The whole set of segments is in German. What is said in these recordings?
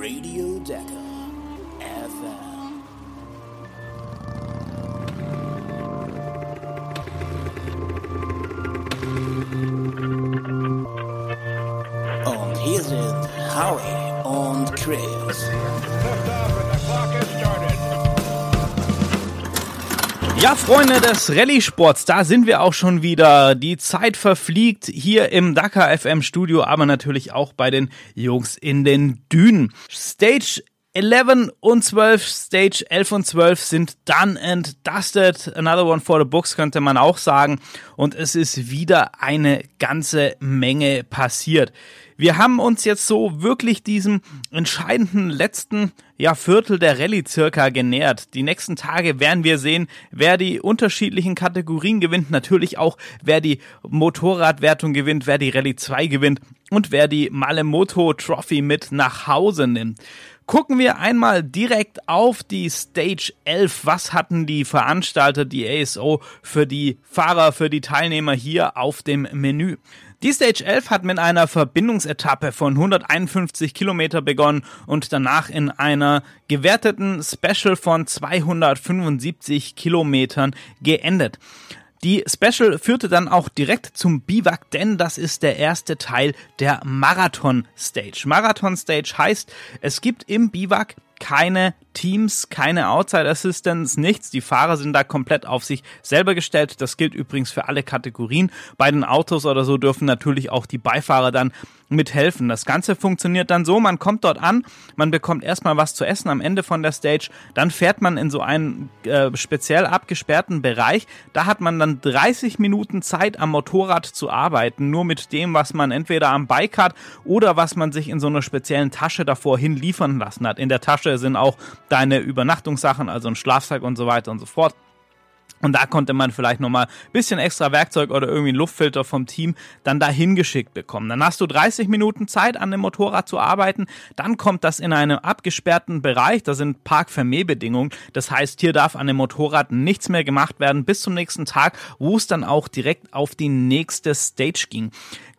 Radio Deco. Ja, Freunde des Rallye-Sports, da sind wir auch schon wieder. Die Zeit verfliegt hier im Dakar FM Studio, aber natürlich auch bei den Jungs in den Dünen. Stage 11 und 12, Stage 11 und 12 sind done and dusted. Another one for the books könnte man auch sagen. Und es ist wieder eine ganze Menge passiert. Wir haben uns jetzt so wirklich diesem entscheidenden letzten ja, Viertel der Rallye circa genähert. Die nächsten Tage werden wir sehen, wer die unterschiedlichen Kategorien gewinnt, natürlich auch wer die Motorradwertung gewinnt, wer die Rallye 2 gewinnt und wer die Malemoto Trophy mit nach Hause nimmt. Gucken wir einmal direkt auf die Stage 11. Was hatten die Veranstalter, die ASO, für die Fahrer, für die Teilnehmer hier auf dem Menü? Die Stage 11 hat mit einer Verbindungsetappe von 151 Kilometer begonnen und danach in einer gewerteten Special von 275 Kilometern geendet. Die Special führte dann auch direkt zum Biwak, denn das ist der erste Teil der Marathon Stage. Marathon Stage heißt, es gibt im Biwak keine Teams, keine Outside Assistance, nichts. Die Fahrer sind da komplett auf sich selber gestellt. Das gilt übrigens für alle Kategorien. Bei den Autos oder so dürfen natürlich auch die Beifahrer dann mithelfen. Das Ganze funktioniert dann so, man kommt dort an, man bekommt erstmal was zu essen am Ende von der Stage, dann fährt man in so einen äh, speziell abgesperrten Bereich. Da hat man dann 30 Minuten Zeit am Motorrad zu arbeiten, nur mit dem, was man entweder am Bike hat oder was man sich in so einer speziellen Tasche davor hin liefern lassen hat. In der Tasche sind auch deine Übernachtungssachen, also ein Schlafsack und so weiter und so fort. Und da konnte man vielleicht nochmal ein bisschen extra Werkzeug oder irgendwie einen Luftfilter vom Team dann dahin geschickt bekommen. Dann hast du 30 Minuten Zeit an dem Motorrad zu arbeiten. Dann kommt das in einem abgesperrten Bereich. Da sind Parkvermehrbedingungen. Das heißt, hier darf an dem Motorrad nichts mehr gemacht werden bis zum nächsten Tag, wo es dann auch direkt auf die nächste Stage ging.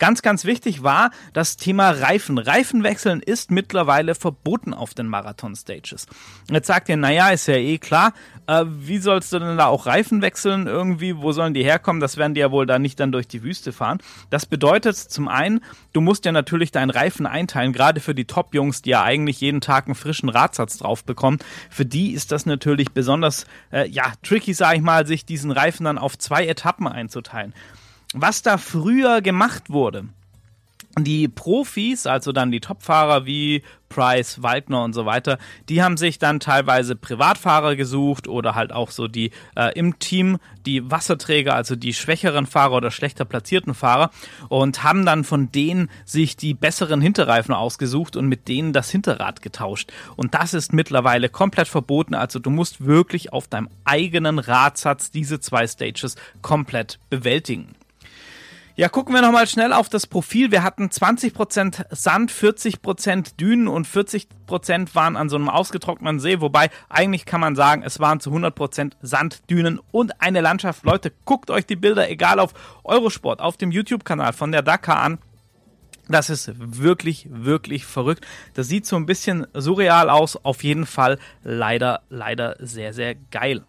Ganz, ganz wichtig war das Thema Reifen. Reifenwechseln ist mittlerweile verboten auf den Marathon-Stages. Jetzt sagt ihr, naja, ist ja eh klar, äh, wie sollst du denn da auch Reifen wechseln irgendwie? Wo sollen die herkommen? Das werden die ja wohl da nicht dann durch die Wüste fahren. Das bedeutet zum einen, du musst ja natürlich deinen Reifen einteilen, gerade für die Top-Jungs, die ja eigentlich jeden Tag einen frischen Radsatz drauf bekommen. Für die ist das natürlich besonders, äh, ja, tricky, sag ich mal, sich diesen Reifen dann auf zwei Etappen einzuteilen was da früher gemacht wurde. Die Profis, also dann die Topfahrer wie Price, Waldner und so weiter, die haben sich dann teilweise Privatfahrer gesucht oder halt auch so die äh, im Team die Wasserträger, also die schwächeren Fahrer oder schlechter platzierten Fahrer und haben dann von denen sich die besseren Hinterreifen ausgesucht und mit denen das Hinterrad getauscht. Und das ist mittlerweile komplett verboten. Also du musst wirklich auf deinem eigenen Radsatz diese zwei Stages komplett bewältigen. Ja, gucken wir nochmal schnell auf das Profil. Wir hatten 20% Sand, 40% Dünen und 40% waren an so einem ausgetrockneten See. Wobei eigentlich kann man sagen, es waren zu 100% Sand, Dünen und eine Landschaft. Leute, guckt euch die Bilder, egal auf Eurosport, auf dem YouTube-Kanal von der Dakar an. Das ist wirklich, wirklich verrückt. Das sieht so ein bisschen surreal aus. Auf jeden Fall leider, leider sehr, sehr geil.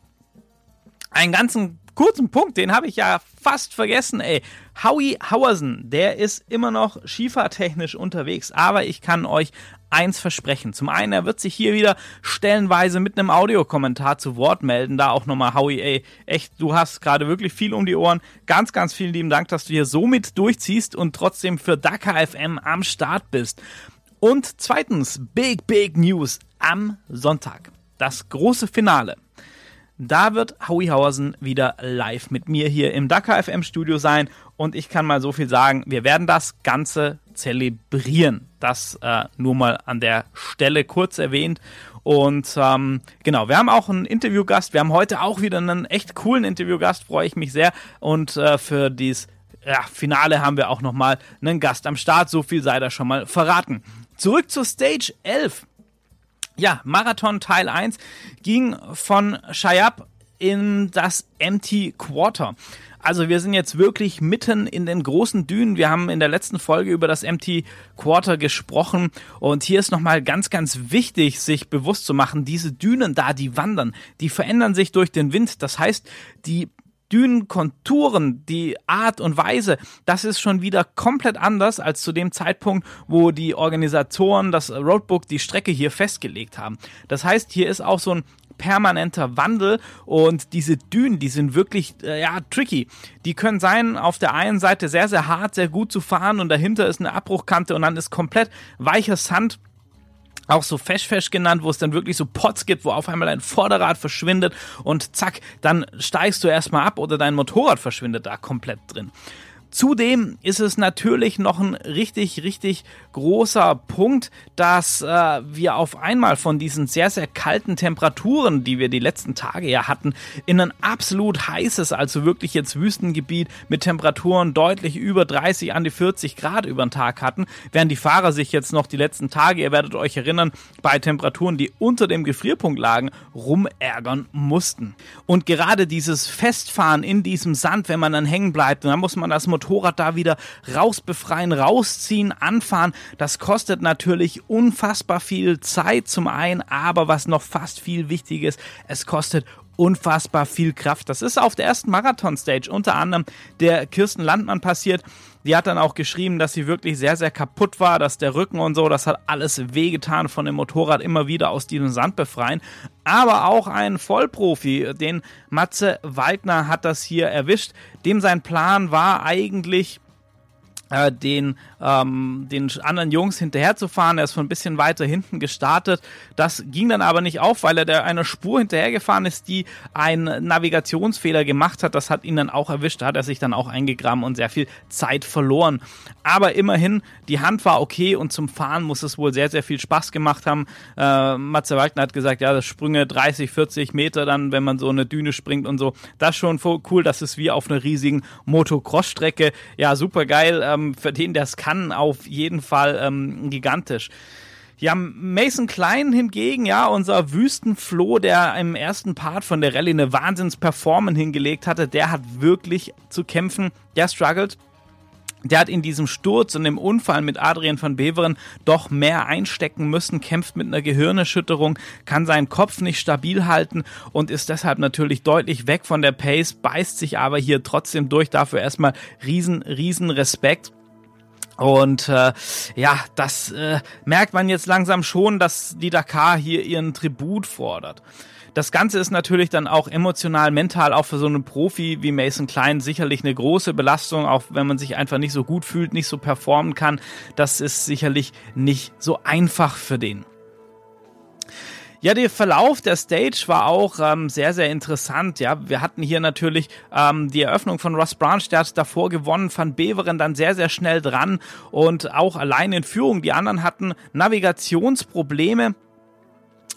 Einen ganzen kurzen Punkt, den habe ich ja fast vergessen, ey. Howie Hauersen, der ist immer noch skifahrtechnisch unterwegs, aber ich kann euch eins versprechen. Zum einen, er wird sich hier wieder stellenweise mit einem Audiokommentar zu Wort melden. Da auch nochmal, Howie, ey, echt, du hast gerade wirklich viel um die Ohren. Ganz, ganz vielen lieben Dank, dass du hier so mit durchziehst und trotzdem für Dakar FM am Start bist. Und zweitens, Big, Big News am Sonntag. Das große Finale. Da wird Howie Hausen wieder live mit mir hier im Dakar FM Studio sein und ich kann mal so viel sagen, wir werden das Ganze zelebrieren. Das äh, nur mal an der Stelle kurz erwähnt. Und ähm, genau, wir haben auch einen Interviewgast. Wir haben heute auch wieder einen echt coolen Interviewgast, freue ich mich sehr. Und äh, für dieses ja, Finale haben wir auch nochmal einen Gast am Start. So viel sei da schon mal verraten. Zurück zur Stage 11. Ja, Marathon Teil 1 ging von Shayab in das Empty Quarter. Also wir sind jetzt wirklich mitten in den großen Dünen. Wir haben in der letzten Folge über das MT Quarter gesprochen und hier ist nochmal ganz, ganz wichtig, sich bewusst zu machen, diese Dünen da, die wandern, die verändern sich durch den Wind. Das heißt, die Dünenkonturen, die Art und Weise, das ist schon wieder komplett anders als zu dem Zeitpunkt, wo die Organisatoren das Roadbook die Strecke hier festgelegt haben. Das heißt, hier ist auch so ein permanenter Wandel und diese Dünen, die sind wirklich äh, ja tricky. Die können sein auf der einen Seite sehr sehr hart, sehr gut zu fahren und dahinter ist eine Abbruchkante und dann ist komplett weicher Sand auch so Fesch Fesch genannt, wo es dann wirklich so Pots gibt, wo auf einmal ein Vorderrad verschwindet und zack, dann steigst du erstmal ab oder dein Motorrad verschwindet da komplett drin. Zudem ist es natürlich noch ein richtig, richtig großer Punkt, dass äh, wir auf einmal von diesen sehr, sehr kalten Temperaturen, die wir die letzten Tage ja hatten, in ein absolut heißes, also wirklich jetzt Wüstengebiet mit Temperaturen deutlich über 30 an die 40 Grad über den Tag hatten, während die Fahrer sich jetzt noch die letzten Tage, ihr werdet euch erinnern, bei Temperaturen, die unter dem Gefrierpunkt lagen, rumärgern mussten. Und gerade dieses Festfahren in diesem Sand, wenn man dann hängen bleibt, dann muss man das Motorrad Motorrad da wieder rausbefreien, rausziehen, anfahren. Das kostet natürlich unfassbar viel Zeit zum einen, aber was noch fast viel wichtig ist, es kostet unfassbar viel Kraft. Das ist auf der ersten Marathon-Stage unter anderem der Kirsten Landmann passiert. Die hat dann auch geschrieben, dass sie wirklich sehr, sehr kaputt war, dass der Rücken und so, das hat alles wehgetan von dem Motorrad immer wieder aus diesem Sand befreien. Aber auch ein Vollprofi, den Matze Waldner hat das hier erwischt. Dem sein Plan war eigentlich äh, den, ähm, den anderen Jungs hinterherzufahren. Er ist von ein bisschen weiter hinten gestartet. Das ging dann aber nicht auf, weil er der einer Spur hinterhergefahren ist, die einen Navigationsfehler gemacht hat. Das hat ihn dann auch erwischt. Da hat er sich dann auch eingegraben und sehr viel Zeit verloren. Aber immerhin, die Hand war okay und zum Fahren muss es wohl sehr, sehr viel Spaß gemacht haben. Äh, Matze Wagner hat gesagt, ja, das Sprünge 30, 40 Meter dann, wenn man so eine Düne springt und so. Das ist schon cool. Das ist wie auf einer riesigen Motocross-Strecke. Ja, super geil. Ähm, für den das kann, auf jeden Fall ähm, gigantisch. Ja, Mason Klein hingegen, ja, unser Wüstenfloh, der im ersten Part von der Rallye eine Wahnsinns-Performance hingelegt hatte, der hat wirklich zu kämpfen. Der struggelt der hat in diesem Sturz und im Unfall mit Adrian van Beveren doch mehr einstecken müssen, kämpft mit einer Gehirnerschütterung, kann seinen Kopf nicht stabil halten und ist deshalb natürlich deutlich weg von der Pace, beißt sich aber hier trotzdem durch. Dafür erstmal riesen, riesen Respekt. Und äh, ja, das äh, merkt man jetzt langsam schon, dass die Dakar hier ihren Tribut fordert. Das Ganze ist natürlich dann auch emotional, mental, auch für so einen Profi wie Mason Klein sicherlich eine große Belastung, auch wenn man sich einfach nicht so gut fühlt, nicht so performen kann. Das ist sicherlich nicht so einfach für den. Ja, der Verlauf der Stage war auch ähm, sehr, sehr interessant. Ja, wir hatten hier natürlich ähm, die Eröffnung von Ross Branch, der hat davor gewonnen, Van Beveren dann sehr, sehr schnell dran und auch allein in Führung. Die anderen hatten Navigationsprobleme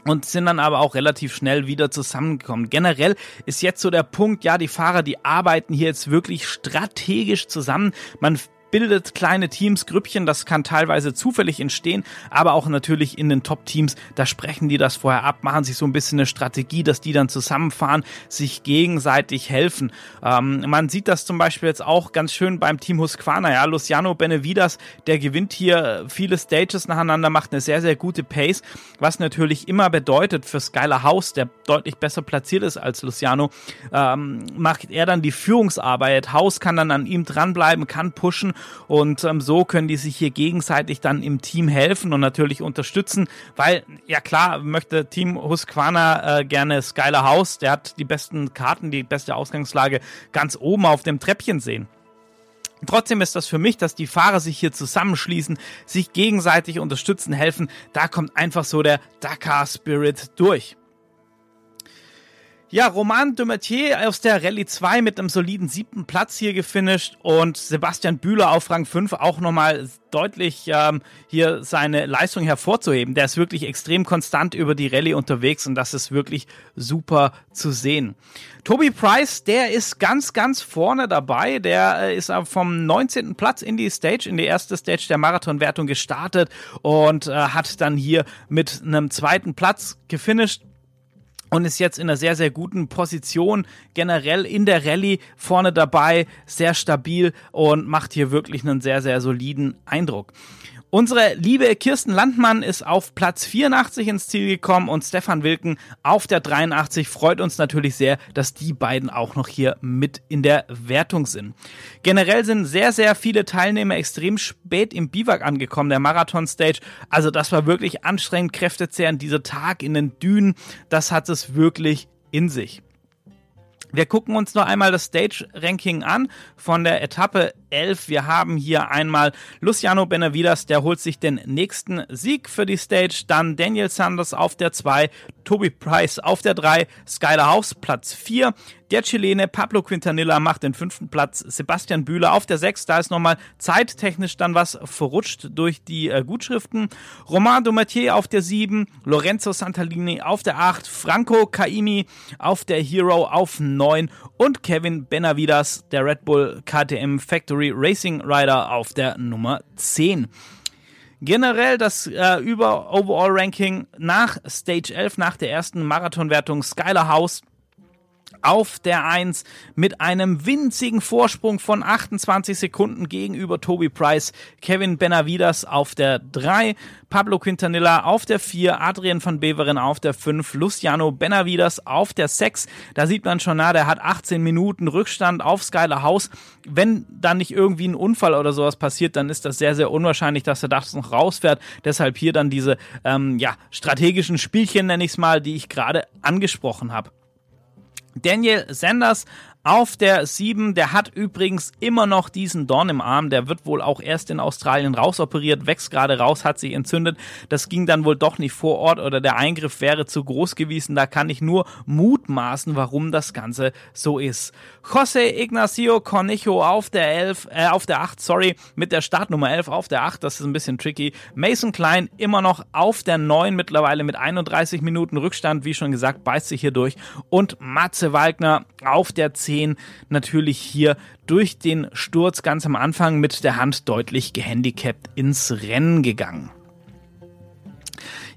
und sind dann aber auch relativ schnell wieder zusammengekommen. Generell ist jetzt so der Punkt, ja, die Fahrer, die arbeiten hier jetzt wirklich strategisch zusammen. Man bildet kleine Teams, Grüppchen, das kann teilweise zufällig entstehen, aber auch natürlich in den Top-Teams, da sprechen die das vorher ab, machen sich so ein bisschen eine Strategie, dass die dann zusammenfahren, sich gegenseitig helfen. Ähm, man sieht das zum Beispiel jetzt auch ganz schön beim Team Husqvarna, ja, Luciano Benevidas, der gewinnt hier viele Stages nacheinander, macht eine sehr, sehr gute Pace, was natürlich immer bedeutet für Skyler House, der deutlich besser platziert ist als Luciano, ähm, macht er dann die Führungsarbeit. House kann dann an ihm dranbleiben, kann pushen und ähm, so können die sich hier gegenseitig dann im Team helfen und natürlich unterstützen, weil ja klar möchte Team Husqvarna äh, gerne Skyler House, der hat die besten Karten, die beste Ausgangslage ganz oben auf dem Treppchen sehen. Trotzdem ist das für mich, dass die Fahrer sich hier zusammenschließen, sich gegenseitig unterstützen, helfen. Da kommt einfach so der Dakar Spirit durch. Ja, Roman Dumetier aus der Rallye 2 mit einem soliden siebten Platz hier gefinisht und Sebastian Bühler auf Rang 5 auch nochmal deutlich ähm, hier seine Leistung hervorzuheben. Der ist wirklich extrem konstant über die Rallye unterwegs und das ist wirklich super zu sehen. Toby Price, der ist ganz, ganz vorne dabei. Der äh, ist vom 19. Platz in die Stage, in die erste Stage der Marathonwertung gestartet und äh, hat dann hier mit einem zweiten Platz gefinisht und ist jetzt in einer sehr, sehr guten Position. Generell in der Rallye vorne dabei, sehr stabil und macht hier wirklich einen sehr, sehr soliden Eindruck. Unsere liebe Kirsten Landmann ist auf Platz 84 ins Ziel gekommen und Stefan Wilken auf der 83. Freut uns natürlich sehr, dass die beiden auch noch hier mit in der Wertung sind. Generell sind sehr, sehr viele Teilnehmer extrem spät im Biwak angekommen, der Marathon-Stage. Also das war wirklich anstrengend, kräftezehrend, dieser Tag in den Dünen. Das hat es wirklich in sich. Wir gucken uns noch einmal das Stage-Ranking an von der Etappe 11. Wir haben hier einmal Luciano Benavidas, der holt sich den nächsten Sieg für die Stage. Dann Daniel Sanders auf der 2, Toby Price auf der 3, Skyler House Platz 4. Der Chilene Pablo Quintanilla macht den fünften Platz, Sebastian Bühler auf der 6. Da ist nochmal zeittechnisch dann was verrutscht durch die äh, Gutschriften. Romain Dometier auf der 7, Lorenzo Santalini auf der 8, Franco Caimi auf der Hero auf 9 und Kevin Benavidas, der Red Bull KTM Factory Racing Rider auf der Nummer 10. Generell das äh, über Overall Ranking nach Stage 11, nach der ersten Marathonwertung Skyler House auf der 1 mit einem winzigen Vorsprung von 28 Sekunden gegenüber Toby Price, Kevin Benavidas auf der 3, Pablo Quintanilla auf der 4, Adrian van Beveren auf der 5, Luciano Benavidas auf der 6. Da sieht man schon, na, der hat 18 Minuten Rückstand auf Skyler House. Wenn dann nicht irgendwie ein Unfall oder sowas passiert, dann ist das sehr, sehr unwahrscheinlich, dass er das noch rausfährt. Deshalb hier dann diese ähm, ja, strategischen Spielchen, nenne ich es mal, die ich gerade angesprochen habe. Daniel Sanders auf der 7, der hat übrigens immer noch diesen Dorn im Arm. Der wird wohl auch erst in Australien rausoperiert, wächst gerade raus, hat sich entzündet. Das ging dann wohl doch nicht vor Ort oder der Eingriff wäre zu groß gewesen. Da kann ich nur mutmaßen, warum das Ganze so ist. José Ignacio Cornejo auf der 11, äh, auf der 8, sorry, mit der Startnummer 11 auf der 8, das ist ein bisschen tricky. Mason Klein immer noch auf der 9, mittlerweile mit 31 Minuten Rückstand, wie schon gesagt, beißt sich hier durch. Und Matze Wagner auf der 10 10 natürlich hier durch den Sturz ganz am Anfang mit der Hand deutlich gehandicapt ins Rennen gegangen.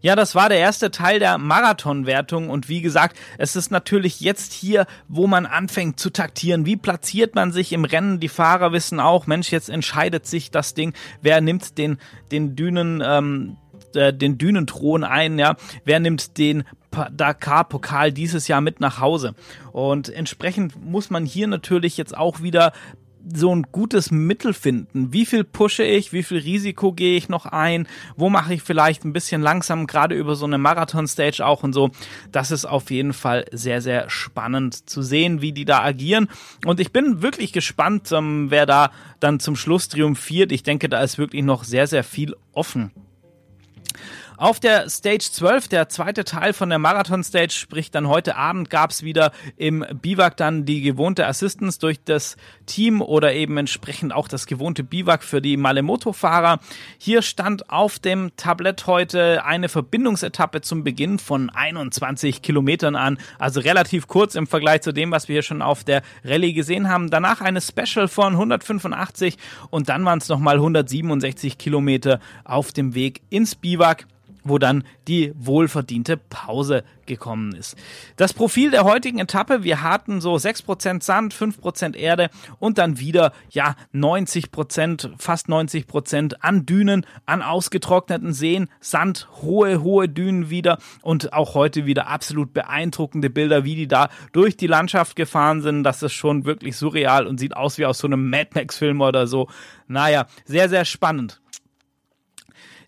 Ja, das war der erste Teil der Marathonwertung und wie gesagt, es ist natürlich jetzt hier, wo man anfängt zu taktieren. Wie platziert man sich im Rennen? Die Fahrer wissen auch, Mensch, jetzt entscheidet sich das Ding. Wer nimmt den, den Dünen, ähm, äh, den Dünenthron ein, ja? Wer nimmt den Dakar-Pokal dieses Jahr mit nach Hause. Und entsprechend muss man hier natürlich jetzt auch wieder so ein gutes Mittel finden. Wie viel pushe ich? Wie viel Risiko gehe ich noch ein? Wo mache ich vielleicht ein bisschen langsam, gerade über so eine Marathon-Stage auch und so? Das ist auf jeden Fall sehr, sehr spannend zu sehen, wie die da agieren. Und ich bin wirklich gespannt, ähm, wer da dann zum Schluss triumphiert. Ich denke, da ist wirklich noch sehr, sehr viel offen. Auf der Stage 12, der zweite Teil von der Marathon Stage, sprich dann heute Abend gab es wieder im Biwak dann die gewohnte Assistance durch das Team oder eben entsprechend auch das gewohnte Biwak für die Malemoto-Fahrer. Hier stand auf dem Tablett heute eine Verbindungsetappe zum Beginn von 21 Kilometern an, also relativ kurz im Vergleich zu dem, was wir hier schon auf der Rallye gesehen haben. Danach eine Special von 185 und dann waren es nochmal 167 Kilometer auf dem Weg ins Biwak wo dann die wohlverdiente Pause gekommen ist. Das Profil der heutigen Etappe, wir hatten so 6% Sand, 5% Erde und dann wieder, ja, 90%, fast 90% an Dünen, an ausgetrockneten Seen, Sand, hohe, hohe Dünen wieder und auch heute wieder absolut beeindruckende Bilder, wie die da durch die Landschaft gefahren sind. Das ist schon wirklich surreal und sieht aus wie aus so einem Mad Max-Film oder so. Naja, sehr, sehr spannend.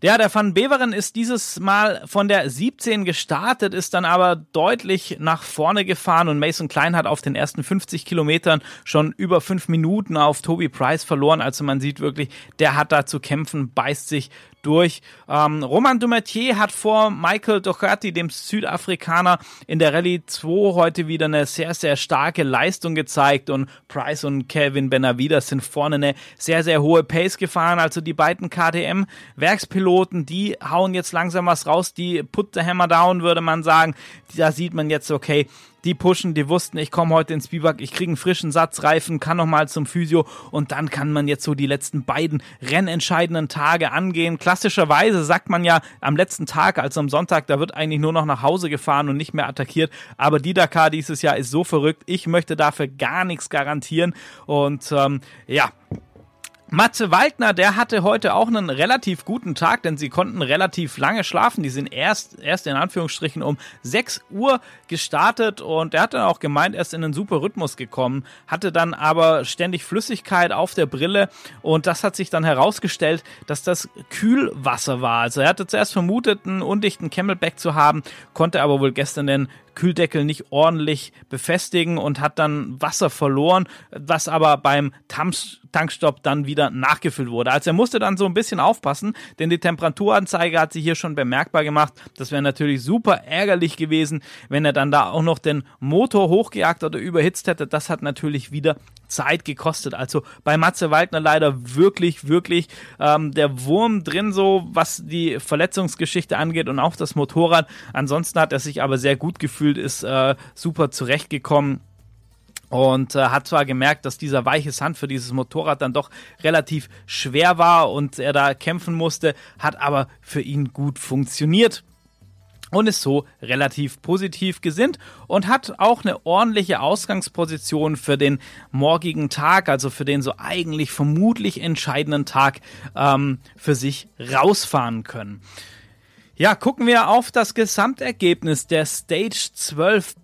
Ja, der Van Beveren ist dieses Mal von der 17 gestartet, ist dann aber deutlich nach vorne gefahren und Mason Klein hat auf den ersten 50 Kilometern schon über fünf Minuten auf Toby Price verloren. Also man sieht wirklich, der hat da zu kämpfen, beißt sich durch. Ähm, Roman Dumetier hat vor Michael Doherty, dem Südafrikaner, in der Rallye 2 heute wieder eine sehr, sehr starke Leistung gezeigt und Price und Kevin Benavides sind vorne eine sehr, sehr hohe Pace gefahren. Also die beiden KTM-Werkspiloten, die hauen jetzt langsam was raus, die put the hammer down, würde man sagen. Da sieht man jetzt, okay, die pushen, die wussten, ich komme heute ins Biwak, ich kriege einen frischen Satz Reifen, kann nochmal zum Physio und dann kann man jetzt so die letzten beiden rennentscheidenden Tage angehen. Klassischerweise sagt man ja am letzten Tag, also am Sonntag, da wird eigentlich nur noch nach Hause gefahren und nicht mehr attackiert. Aber die Dakar dieses Jahr ist so verrückt, ich möchte dafür gar nichts garantieren und ähm, ja, Matze Waldner, der hatte heute auch einen relativ guten Tag, denn sie konnten relativ lange schlafen. Die sind erst, erst in Anführungsstrichen um 6 Uhr gestartet und er hat dann auch gemeint, er ist in einen super Rhythmus gekommen, hatte dann aber ständig Flüssigkeit auf der Brille und das hat sich dann herausgestellt, dass das Kühlwasser war. Also er hatte zuerst vermutet, einen undichten Camelback zu haben, konnte aber wohl gestern den Kühldeckel nicht ordentlich befestigen und hat dann Wasser verloren, was aber beim Tankstopp dann wieder nachgefüllt wurde. Also er musste dann so ein bisschen aufpassen, denn die Temperaturanzeige hat sich hier schon bemerkbar gemacht. Das wäre natürlich super ärgerlich gewesen, wenn er dann da auch noch den Motor hochgejagt oder überhitzt hätte. Das hat natürlich wieder Zeit gekostet. Also bei Matze Waldner leider wirklich, wirklich ähm, der Wurm drin, so was die Verletzungsgeschichte angeht und auch das Motorrad. Ansonsten hat er sich aber sehr gut gefühlt, ist äh, super zurechtgekommen und äh, hat zwar gemerkt, dass dieser weiche Sand für dieses Motorrad dann doch relativ schwer war und er da kämpfen musste, hat aber für ihn gut funktioniert und ist so relativ positiv gesinnt und hat auch eine ordentliche Ausgangsposition für den morgigen Tag, also für den so eigentlich vermutlich entscheidenden Tag ähm, für sich rausfahren können. Ja, gucken wir auf das Gesamtergebnis der Stage 12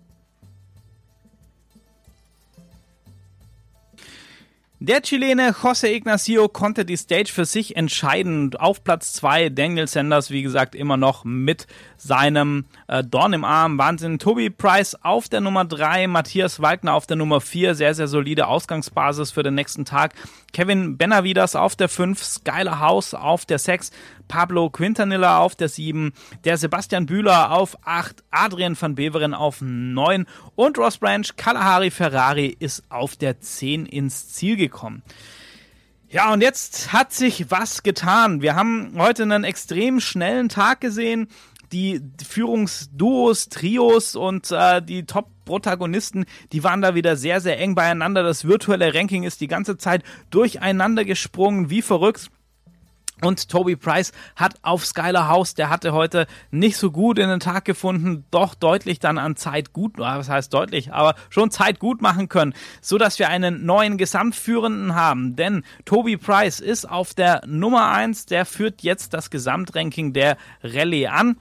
Der Chilene José Ignacio konnte die Stage für sich entscheiden. Auf Platz 2 Daniel Sanders, wie gesagt, immer noch mit seinem äh, Dorn im Arm. Wahnsinn. Toby Price auf der Nummer 3, Matthias Waldner auf der Nummer 4. Sehr, sehr solide Ausgangsbasis für den nächsten Tag. Kevin Benavidas auf der 5, Skyler House auf der 6, Pablo Quintanilla auf der 7, der Sebastian Bühler auf 8, Adrian van Beveren auf 9 und Ross Branch Kalahari Ferrari ist auf der 10 ins Ziel gekommen. Ja, und jetzt hat sich was getan. Wir haben heute einen extrem schnellen Tag gesehen. Die Führungsduos, Trios und äh, die Top-Protagonisten, die waren da wieder sehr, sehr eng beieinander. Das virtuelle Ranking ist die ganze Zeit durcheinander gesprungen, wie verrückt. Und Toby Price hat auf Skylar House, der hatte heute nicht so gut in den Tag gefunden, doch deutlich dann an Zeit gut, was heißt deutlich, aber schon Zeit gut machen können, so dass wir einen neuen Gesamtführenden haben. Denn Toby Price ist auf der Nummer eins, der führt jetzt das Gesamtranking der Rallye an.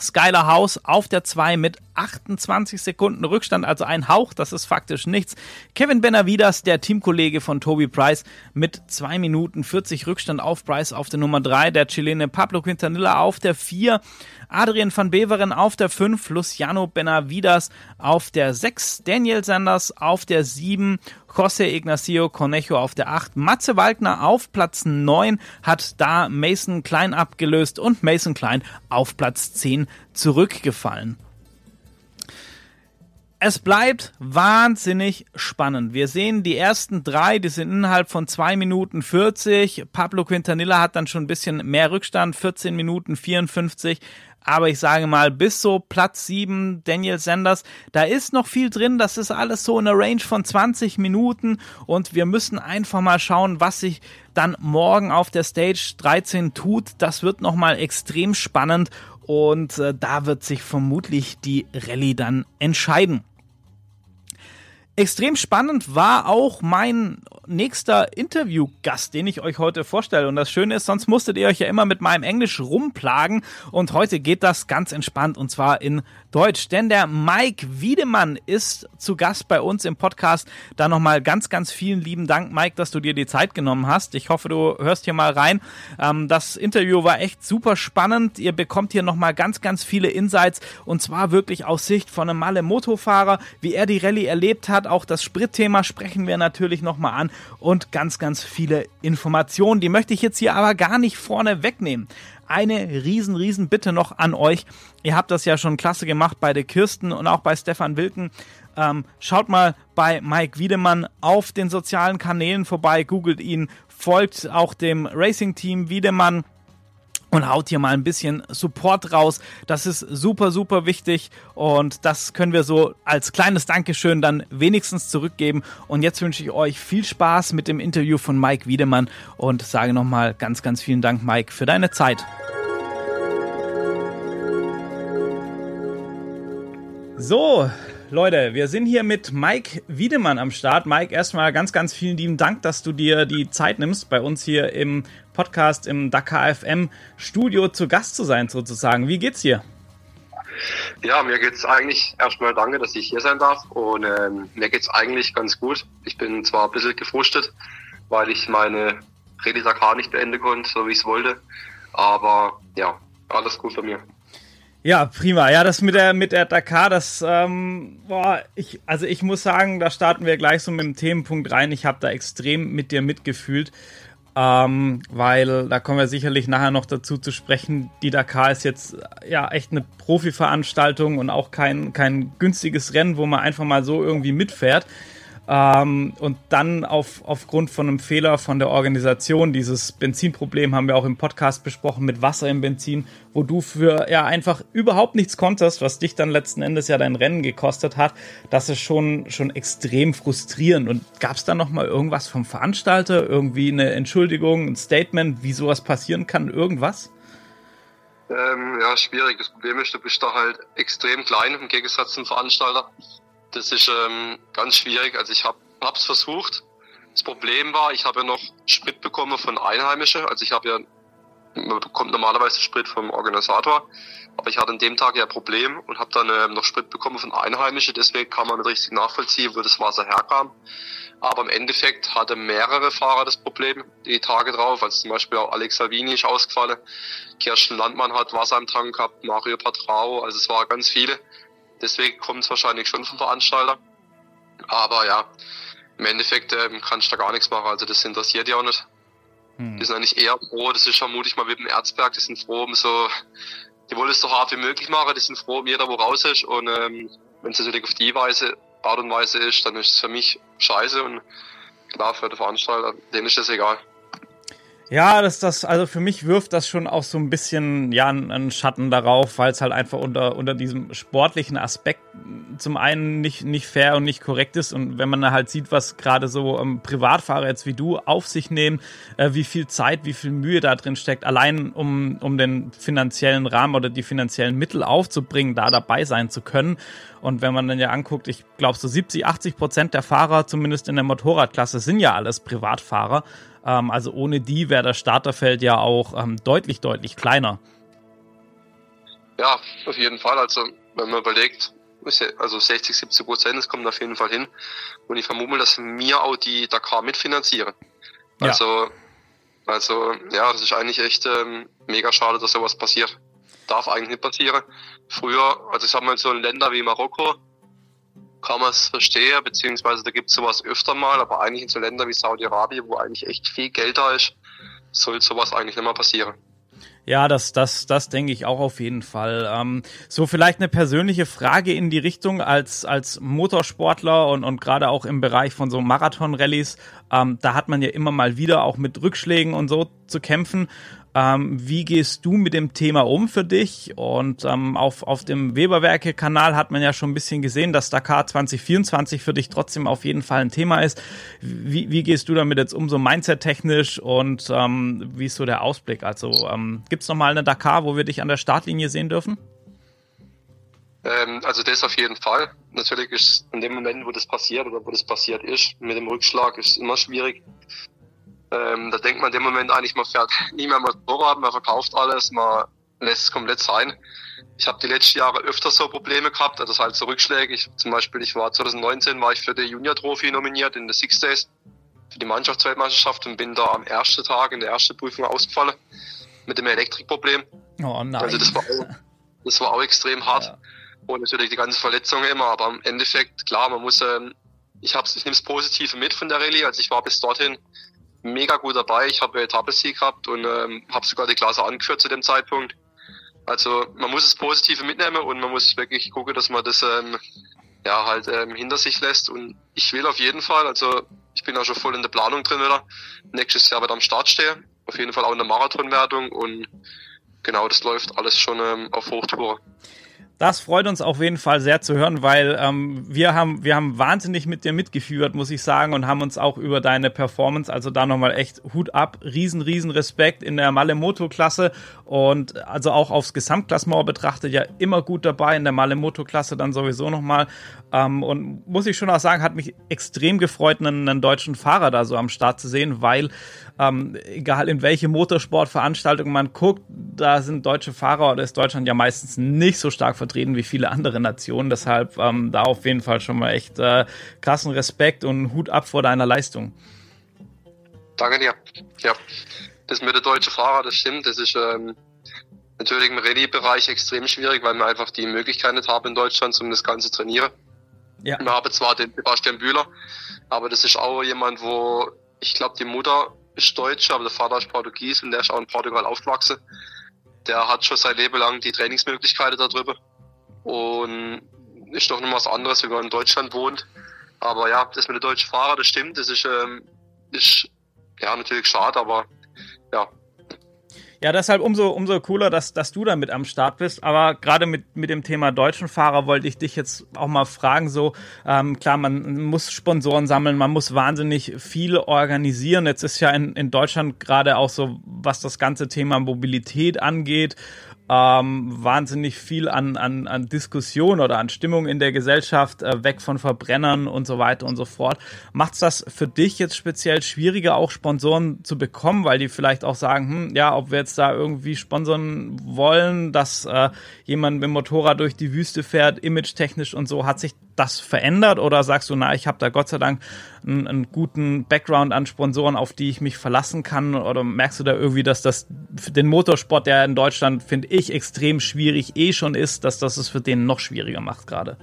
Skylar House auf der 2 mit 28 Sekunden Rückstand, also ein Hauch, das ist faktisch nichts. Kevin Benavidas, der Teamkollege von Toby Price, mit 2 Minuten 40 Rückstand auf Price auf der Nummer 3. Der Chilene Pablo Quintanilla auf der 4. Adrian van Beveren auf der 5, Luciano Benavidas auf der 6, Daniel Sanders auf der 7, José Ignacio Cornejo auf der 8, Matze Waldner auf Platz 9 hat da Mason Klein abgelöst und Mason Klein auf Platz 10 zurückgefallen. Es bleibt wahnsinnig spannend. Wir sehen die ersten drei, die sind innerhalb von zwei Minuten 40. Pablo Quintanilla hat dann schon ein bisschen mehr Rückstand, 14 Minuten 54 aber ich sage mal, bis so Platz 7, Daniel Sanders, da ist noch viel drin. Das ist alles so in der Range von 20 Minuten und wir müssen einfach mal schauen, was sich dann morgen auf der Stage 13 tut. Das wird nochmal extrem spannend und äh, da wird sich vermutlich die Rallye dann entscheiden. Extrem spannend war auch mein nächster Interviewgast, den ich euch heute vorstelle. Und das Schöne ist, sonst musstet ihr euch ja immer mit meinem Englisch rumplagen. Und heute geht das ganz entspannt und zwar in Deutsch. Denn der Mike Wiedemann ist zu Gast bei uns im Podcast. Da nochmal ganz, ganz vielen lieben Dank, Mike, dass du dir die Zeit genommen hast. Ich hoffe, du hörst hier mal rein. Ähm, das Interview war echt super spannend. Ihr bekommt hier nochmal ganz, ganz viele Insights und zwar wirklich aus Sicht von einem Malle Motofahrer, wie er die Rallye erlebt hat. Auch das Spritthema sprechen wir natürlich nochmal an und ganz, ganz viele Informationen. Die möchte ich jetzt hier aber gar nicht vorne wegnehmen. Eine riesen, riesen Bitte noch an euch. Ihr habt das ja schon klasse gemacht bei der Kirsten und auch bei Stefan Wilken. Ähm, schaut mal bei Mike Wiedemann auf den sozialen Kanälen vorbei, googelt ihn, folgt auch dem Racing Team Wiedemann und haut hier mal ein bisschen Support raus. Das ist super, super wichtig und das können wir so als kleines Dankeschön dann wenigstens zurückgeben. Und jetzt wünsche ich euch viel Spaß mit dem Interview von Mike Wiedemann und sage nochmal ganz, ganz vielen Dank, Mike, für deine Zeit. So, Leute, wir sind hier mit Mike Wiedemann am Start. Mike, erstmal ganz, ganz vielen lieben Dank, dass du dir die Zeit nimmst, bei uns hier im Podcast im Dakar FM Studio zu Gast zu sein, sozusagen. Wie geht's dir? Ja, mir geht's eigentlich erstmal danke, dass ich hier sein darf und ähm, mir geht's eigentlich ganz gut. Ich bin zwar ein bisschen gefrustet, weil ich meine Rallye Dakar nicht beenden konnte, so wie ich es wollte, aber ja, alles gut bei mir. Ja, prima. Ja, das mit der mit der Dakar, das ähm, boah, ich also ich muss sagen, da starten wir gleich so mit dem Themenpunkt rein. Ich habe da extrem mit dir mitgefühlt, ähm, weil da kommen wir sicherlich nachher noch dazu zu sprechen. Die Dakar ist jetzt ja echt eine Profi-Veranstaltung und auch kein kein günstiges Rennen, wo man einfach mal so irgendwie mitfährt. Ähm, und dann auf, aufgrund von einem Fehler von der Organisation, dieses Benzinproblem haben wir auch im Podcast besprochen mit Wasser im Benzin, wo du für ja einfach überhaupt nichts konntest, was dich dann letzten Endes ja dein Rennen gekostet hat. Das ist schon, schon extrem frustrierend. Und gab es da nochmal irgendwas vom Veranstalter? Irgendwie eine Entschuldigung, ein Statement, wie sowas passieren kann? Irgendwas? Ähm, ja, schwierig. Das Problem ist, du bist da halt extrem klein im Gegensatz zum Veranstalter. Das ist ähm, ganz schwierig. Also ich habe es versucht. Das Problem war, ich habe ja noch Sprit bekommen von Einheimischen. Also ich habe ja, man bekommt normalerweise Sprit vom Organisator, aber ich hatte an dem Tag ja ein Problem und habe dann ähm, noch Sprit bekommen von Einheimischen. Deswegen kann man nicht richtig nachvollziehen, wo das Wasser herkam. Aber im Endeffekt hatte mehrere Fahrer das Problem die Tage drauf. Also zum Beispiel auch Alex Salvini ist ausgefallen. Kirsten Landmann hat Wasser im Tank gehabt, Mario Patrao. Also es waren ganz viele. Deswegen kommt es wahrscheinlich schon vom Veranstalter. Aber ja, im Endeffekt ähm, kannst du da gar nichts machen. Also das interessiert ja auch nicht. Hm. Die sind eigentlich eher froh, das ist vermutlich mal wie beim Erzberg, die sind froh um so, die wollen es so hart wie möglich machen, die sind froh um jeder, wo raus ist. Und ähm, wenn es natürlich auf die Weise, Art und Weise ist, dann ist es für mich scheiße und klar für den Veranstalter, denen ist das egal. Ja, das, das, also für mich wirft das schon auch so ein bisschen, ja, einen Schatten darauf, weil es halt einfach unter, unter diesem sportlichen Aspekt zum einen nicht, nicht fair und nicht korrekt ist. Und wenn man halt sieht, was gerade so ähm, Privatfahrer jetzt wie du auf sich nehmen, äh, wie viel Zeit, wie viel Mühe da drin steckt, allein um, um den finanziellen Rahmen oder die finanziellen Mittel aufzubringen, da dabei sein zu können. Und wenn man dann ja anguckt, ich glaube so 70, 80 Prozent der Fahrer, zumindest in der Motorradklasse, sind ja alles Privatfahrer. Ähm, also ohne die wäre das Starterfeld ja auch ähm, deutlich, deutlich kleiner. Ja, auf jeden Fall. Also wenn man überlegt, also 60, 70 Prozent, das kommt auf jeden Fall hin. Und ich vermute, dass mir auch die Dakar mitfinanzieren. Also, ja. also ja, das ist eigentlich echt ähm, mega schade, dass sowas passiert. Darf eigentlich nicht passieren. Früher, also ich sag mal so in Länder wie Marokko, kann man es verstehen, beziehungsweise da gibt es sowas öfter mal, aber eigentlich in so Ländern wie Saudi-Arabien, wo eigentlich echt viel Geld da ist, soll sowas eigentlich nicht mehr passieren. Ja, das, das, das denke ich auch auf jeden Fall. Ähm, so vielleicht eine persönliche Frage in die Richtung als, als Motorsportler und, und gerade auch im Bereich von so Marathon-Rallyes. Ähm, da hat man ja immer mal wieder auch mit Rückschlägen und so zu kämpfen. Ähm, wie gehst du mit dem Thema um für dich? Und ähm, auf, auf dem Weberwerke-Kanal hat man ja schon ein bisschen gesehen, dass Dakar 2024 für dich trotzdem auf jeden Fall ein Thema ist. Wie, wie gehst du damit jetzt um, so mindset-technisch und ähm, wie ist so der Ausblick? Also ähm, gibt es nochmal eine Dakar, wo wir dich an der Startlinie sehen dürfen? Ähm, also das auf jeden Fall. Natürlich ist in dem Moment, wo das passiert oder wo das passiert ist, mit dem Rückschlag ist immer schwierig. Ähm, da denkt man in dem Moment eigentlich, man fährt nie mehr Motorrad, man verkauft alles, man lässt es komplett sein. Ich habe die letzten Jahre öfter so Probleme gehabt, also halt so Rückschläge. Ich, zum Beispiel, ich war 2019 war ich für die Junior Trophy nominiert in der Six Days für die Mannschaftsweltmeisterschaft und bin da am ersten Tag in der ersten Prüfung ausgefallen mit dem Elektrikproblem. Oh nein. Also das war auch, das war auch extrem hart. Ja. Und natürlich die ganzen Verletzungen immer, aber im Endeffekt, klar, man muss, ähm, ich hab's, ich nehme es Positive mit von der Rallye. Also ich war bis dorthin mega gut dabei. Ich habe Etappensieg gehabt und ähm, habe sogar die Klasse angeführt zu dem Zeitpunkt. Also man muss das Positive mitnehmen und man muss wirklich gucken, dass man das ähm, ja halt ähm, hinter sich lässt. Und ich will auf jeden Fall, also ich bin auch schon voll in der Planung drin wieder, nächstes Jahr wieder am Start stehen. Auf jeden Fall auch in der Marathonwertung und genau, das läuft alles schon ähm, auf Hochtour. Das freut uns auf jeden Fall sehr zu hören, weil ähm, wir haben wir haben wahnsinnig mit dir mitgeführt, muss ich sagen, und haben uns auch über deine Performance, also da nochmal echt Hut ab, riesen riesen Respekt in der Malemoto-Klasse und also auch aufs Gesamtklassement betrachtet ja immer gut dabei in der Malemoto-Klasse dann sowieso nochmal. Ähm, und muss ich schon auch sagen, hat mich extrem gefreut, einen, einen deutschen Fahrer da so am Start zu sehen, weil ähm, egal in welche Motorsportveranstaltung man guckt, da sind deutsche Fahrer oder ist Deutschland ja meistens nicht so stark vertreten wie viele andere Nationen. Deshalb ähm, da auf jeden Fall schon mal echt äh, krassen Respekt und Hut ab vor deiner Leistung. Danke dir. Ja, das mit der deutschen Fahrer, das stimmt. Das ist ähm, natürlich im Rallye-Bereich extrem schwierig, weil wir einfach die Möglichkeit nicht haben in Deutschland, um das Ganze zu trainieren. Ja. Wir haben zwar den Sebastian Bühler, aber das ist auch jemand, wo ich glaube, die Mutter ist Deutsch, aber der Vater ist Portugies und der ist auch in Portugal aufgewachsen. Der hat schon sein Leben lang die Trainingsmöglichkeiten darüber und ist doch noch was anderes, wenn man in Deutschland wohnt. Aber ja, das mit den deutschen Fahrern, das stimmt, das ist, ähm, ist ja natürlich schade, aber ja, ja, deshalb umso, umso cooler, dass, dass du da mit am Start bist. Aber gerade mit, mit dem Thema deutschen Fahrer wollte ich dich jetzt auch mal fragen. So, ähm, klar, man muss Sponsoren sammeln, man muss wahnsinnig viel organisieren. Jetzt ist ja in, in Deutschland gerade auch so, was das ganze Thema Mobilität angeht, ähm, wahnsinnig viel an, an, an Diskussion oder an Stimmung in der Gesellschaft, äh, weg von Verbrennern und so weiter und so fort. Macht's das für dich jetzt speziell schwieriger, auch Sponsoren zu bekommen, weil die vielleicht auch sagen, hm, ja, ob wir jetzt da irgendwie sponsern wollen, dass äh, jemand mit dem Motorrad durch die Wüste fährt, image-technisch und so, hat sich das verändert oder sagst du, na, ich habe da Gott sei Dank einen, einen, guten Background an Sponsoren, auf die ich mich verlassen kann? Oder merkst du da irgendwie, dass das für den Motorsport, der in Deutschland, finde ich, extrem schwierig eh schon ist, dass das es für den noch schwieriger macht gerade?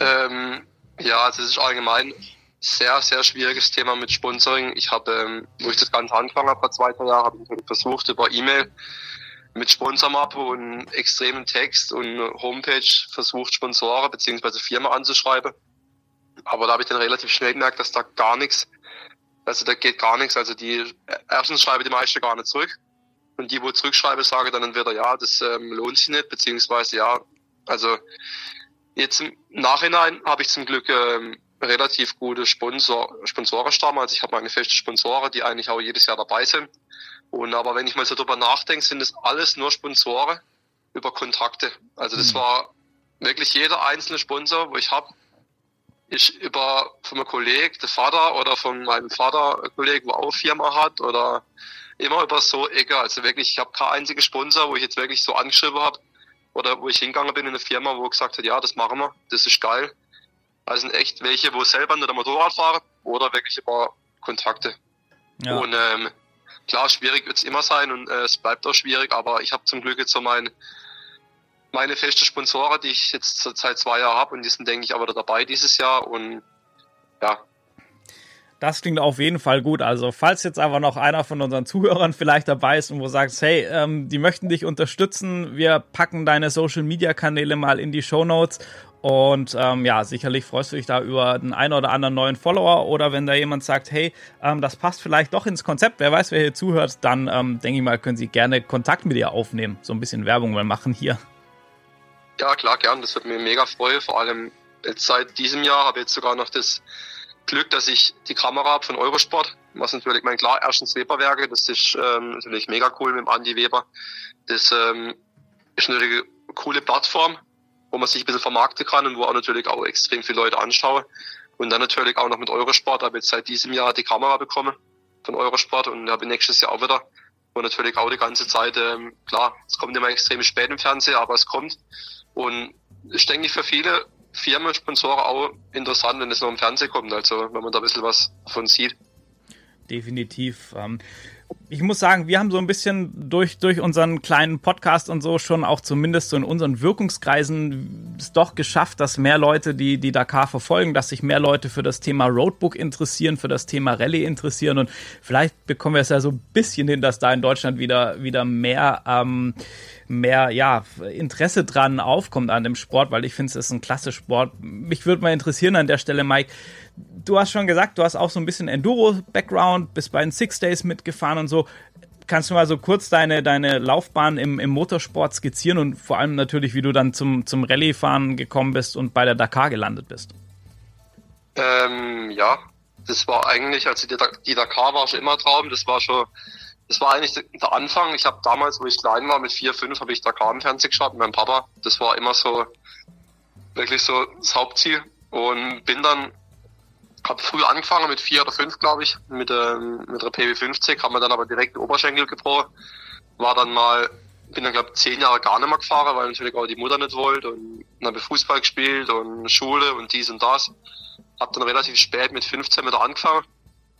Ähm, ja, also es ist allgemein sehr, sehr schwieriges Thema mit Sponsoring. Ich habe, ähm, wo ich das Ganze angefangen habe vor zwei, drei Jahren, habe ich versucht, über E-Mail mit Sponsormappe und extremen Text und Homepage versucht, Sponsoren bzw. Firma anzuschreiben. Aber da habe ich dann relativ schnell gemerkt, dass da gar nichts, also da geht gar nichts. Also die erstens schreibe die meisten gar nicht zurück. Und die, wo zurückschreibe, sage dann entweder ja, das ähm, lohnt sich nicht, beziehungsweise ja, also jetzt im Nachhinein habe ich zum Glück ähm, relativ gute Sponsor, Sponsorenstamm. Also ich habe meine festen Sponsoren, die eigentlich auch jedes Jahr dabei sind. Und aber wenn ich mal so drüber nachdenke, sind das alles nur Sponsoren über Kontakte. Also das mhm. war wirklich jeder einzelne Sponsor, wo ich habe, ist über von meinem Kollegen, der Vater oder von meinem Vater, Kollege, wo auch Firma hat oder immer über so Ecke. Also wirklich, ich habe keinen einzigen Sponsor, wo ich jetzt wirklich so angeschrieben habe oder wo ich hingegangen bin in eine Firma, wo gesagt hat, ja, das machen wir, das ist geil. Also sind echt welche, wo selber nur der Motorrad fahren oder wirklich über Kontakte. Ja. Und ähm, klar, schwierig wird es immer sein und äh, es bleibt auch schwierig, aber ich habe zum Glück jetzt so mein, meine feste Sponsoren, die ich jetzt seit zwei Jahren habe und die sind, denke ich, aber dabei dieses Jahr und ja. Das klingt auf jeden Fall gut. Also, falls jetzt aber noch einer von unseren Zuhörern vielleicht dabei ist und wo sagst, hey, ähm, die möchten dich unterstützen, wir packen deine Social Media Kanäle mal in die Show Notes und ähm, ja, sicherlich freust du dich da über den einen oder anderen neuen Follower oder wenn da jemand sagt, hey, ähm, das passt vielleicht doch ins Konzept, wer weiß, wer hier zuhört, dann ähm, denke ich mal, können Sie gerne Kontakt mit dir aufnehmen. So ein bisschen Werbung mal machen hier. Ja, klar, gern. Das wird mir mega freuen. Vor allem jetzt seit diesem Jahr habe ich jetzt sogar noch das Glück, dass ich die Kamera habe von Eurosport. Was natürlich, mein klar, erstens Weberwerke, das ist ähm, natürlich mega cool mit dem Andi Weber. Das ähm, ist eine coole Plattform wo man sich ein bisschen vermarkten kann und wo auch natürlich auch extrem viele Leute anschauen. Und dann natürlich auch noch mit Eurosport, habe jetzt seit diesem Jahr die Kamera bekommen von Eurosport und habe nächstes Jahr auch wieder. Und natürlich auch die ganze Zeit, ähm, klar, es kommt immer extrem spät im Fernsehen, aber es kommt. Und ich denke für viele Firmen, Sponsoren auch interessant, wenn es noch im Fernsehen kommt, also wenn man da ein bisschen was davon sieht. Definitiv. Ähm, ich muss sagen, wir haben so ein bisschen durch, durch unseren kleinen Podcast und so schon auch zumindest so in unseren Wirkungskreisen es doch geschafft, dass mehr Leute die, die Dakar verfolgen, dass sich mehr Leute für das Thema Roadbook interessieren, für das Thema Rallye interessieren und vielleicht bekommen wir es ja so ein bisschen hin, dass da in Deutschland wieder, wieder mehr, ähm, mehr ja, Interesse dran aufkommt an dem Sport, weil ich finde, es ist ein klasse Sport. Mich würde mal interessieren an der Stelle, Mike, du hast schon gesagt, du hast auch so ein bisschen Enduro-Background, bist bei den Six Days mitgefahren und so. Kannst du mal so kurz deine, deine Laufbahn im, im Motorsport skizzieren und vor allem natürlich, wie du dann zum, zum Rallye-Fahren gekommen bist und bei der Dakar gelandet bist? Ähm, ja, das war eigentlich, also die, die Dakar war schon immer Traum, das war schon, das war eigentlich der Anfang. Ich habe damals, wo ich klein war, mit vier, fünf, habe ich Dakar im Fernsehen geschaut mit meinem Papa. Das war immer so, wirklich so das Hauptziel und bin dann habe früh angefangen mit vier oder fünf, glaube ich, mit, ähm, mit der PW50, haben wir dann aber direkt den Oberschenkel gebrochen. War dann mal, bin dann glaube ich zehn Jahre gar nicht mehr gefahren, weil natürlich auch die Mutter nicht wollte und dann habe ich Fußball gespielt und Schule und dies und das. Hab dann relativ spät mit 15 wieder angefangen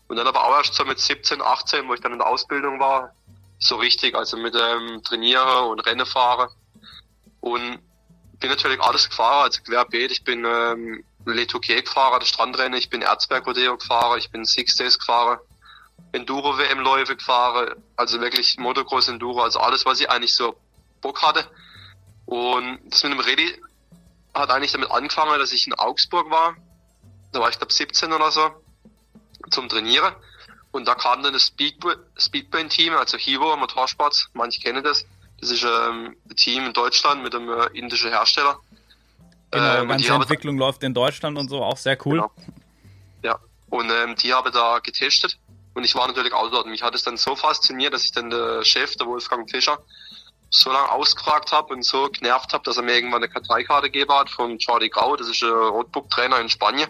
und dann aber auch erst so mit 17, 18, wo ich dann in der Ausbildung war, so richtig, also mit ähm, Trainieren und Rennen fahren. Und bin natürlich alles gefahren, also querbeet. Ich bin ähm, Le Touquet gefahren, das Strandrennen, ich bin Erzberg Rodeo gefahren, ich bin Six Days gefahren, Enduro WM Läufe gefahren, also wirklich Motocross Enduro, also alles, was ich eigentlich so Bock hatte. Und das mit dem Rallye hat eigentlich damit angefangen, dass ich in Augsburg war. Da war ich glaube 17 oder so zum Trainieren. Und da kam dann das Speedbrain-Team, also Hero Motorsports, manche kennen das. Das ist ähm, ein Team in Deutschland mit einem äh, indischen Hersteller. Genau, ähm, ganze Entwicklung da, läuft in Deutschland und so, auch sehr cool. Genau. Ja, und ähm, die habe da getestet und ich war natürlich auch dort. Mich hat es dann so fasziniert, dass ich dann der Chef, der Wolfgang Fischer, so lange ausgefragt habe und so genervt habe, dass er mir irgendwann eine Karteikarte gegeben hat von Charlie Grau, das ist ein Rotbook-Trainer in Spanien.